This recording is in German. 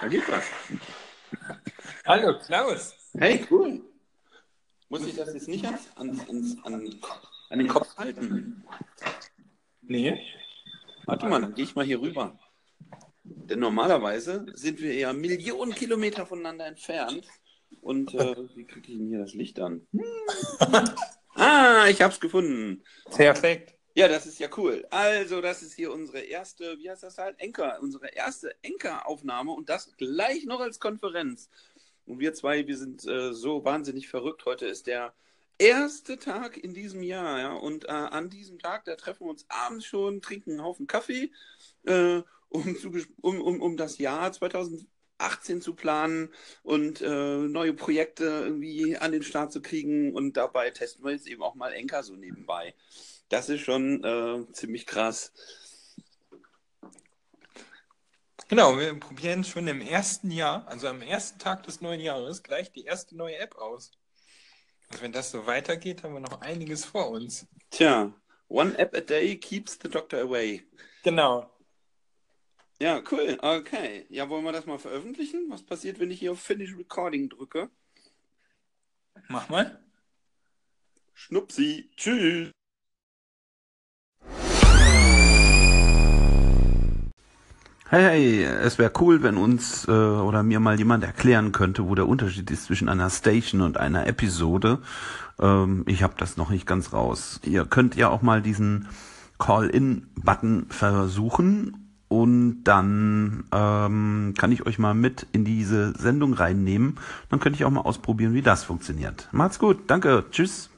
Da geht was. Hallo Klaus. Hey, cool. Muss ich das jetzt nicht ans, ans, ans, an, an den Kopf halten? Nee. Warte mal, dann gehe ich mal hier rüber. Denn normalerweise sind wir ja Millionen Kilometer voneinander entfernt. Und äh, wie kriege ich denn hier das Licht an? ah, ich hab's gefunden. Perfekt. Ja, das ist ja cool. Also, das ist hier unsere erste, wie heißt das halt? Enker, unsere erste Enker-Aufnahme und das gleich noch als Konferenz. Und wir zwei, wir sind äh, so wahnsinnig verrückt. Heute ist der erste Tag in diesem Jahr, ja. Und äh, an diesem Tag, da treffen wir uns abends schon, trinken einen Haufen Kaffee, äh, um, zu, um, um, um das Jahr 2018 zu planen und äh, neue Projekte irgendwie an den Start zu kriegen. Und dabei testen wir jetzt eben auch mal Enker so nebenbei. Das ist schon äh, ziemlich krass. Genau, wir probieren schon im ersten Jahr, also am ersten Tag des neuen Jahres, gleich die erste neue App aus. Also wenn das so weitergeht, haben wir noch einiges vor uns. Tja, one app a day keeps the doctor away. Genau. Ja, cool. Okay. Ja, wollen wir das mal veröffentlichen? Was passiert, wenn ich hier auf Finish Recording drücke? Mach mal. Schnupsi. Tschüss. Hey, hey, es wäre cool, wenn uns äh, oder mir mal jemand erklären könnte, wo der Unterschied ist zwischen einer Station und einer Episode. Ähm, ich habe das noch nicht ganz raus. Ihr könnt ja auch mal diesen Call-in-Button versuchen und dann ähm, kann ich euch mal mit in diese Sendung reinnehmen. Dann könnte ich auch mal ausprobieren, wie das funktioniert. Macht's gut, danke, tschüss.